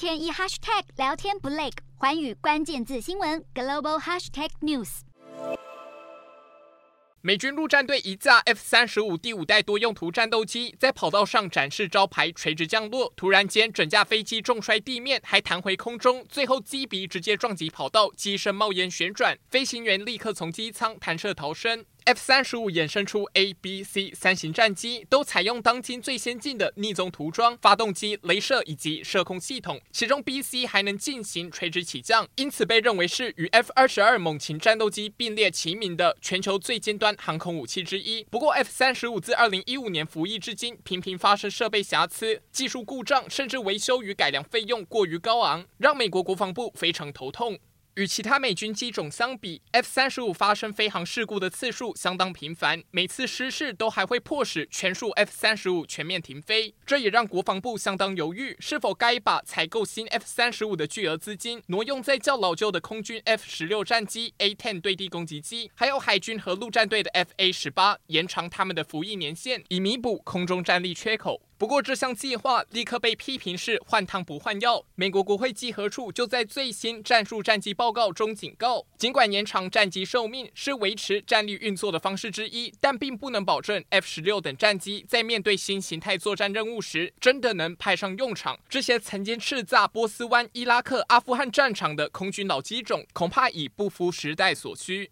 天一 hashtag 聊天不累，寰宇关键字新闻 global hashtag news。美军陆战队一架 F 三十五第五代多用途战斗机在跑道上展示招牌，垂直降落，突然间整架飞机重摔地面，还弹回空中，最后机鼻直接撞击跑道，机身冒烟旋转，飞行员立刻从机舱弹射逃生。F 三十五衍生出 A、B、C 三型战机，都采用当今最先进的逆踪涂装、发动机、镭射以及射控系统。其中 B、C 还能进行垂直起降，因此被认为是与 F 二十二猛禽战斗机并列齐名的全球最尖端航空武器之一。不过，F 三十五自二零一五年服役至今，频频发生设备瑕疵、技术故障，甚至维修与改良费用过于高昂，让美国国防部非常头痛。与其他美军机种相比，F 三十五发生飞航事故的次数相当频繁，每次失事都还会迫使全数 F 三十五全面停飞。这也让国防部相当犹豫，是否该把采购新 F 三十五的巨额资金挪用在较老旧的空军 F 十六战机、A-10 对地攻击机，还有海军和陆战队的 F-A 十八，延长他们的服役年限，以弥补空中战力缺口。不过，这项计划立刻被批评是换汤不换药。美国国会稽核处就在最新战术战机报告中警告，尽管延长战机寿命是维持战力运作的方式之一，但并不能保证 F 十六等战机在面对新形态作战任务时真的能派上用场。这些曾经叱咤波斯湾、伊拉克、阿富汗战场的空军老机种，恐怕已不敷时代所需。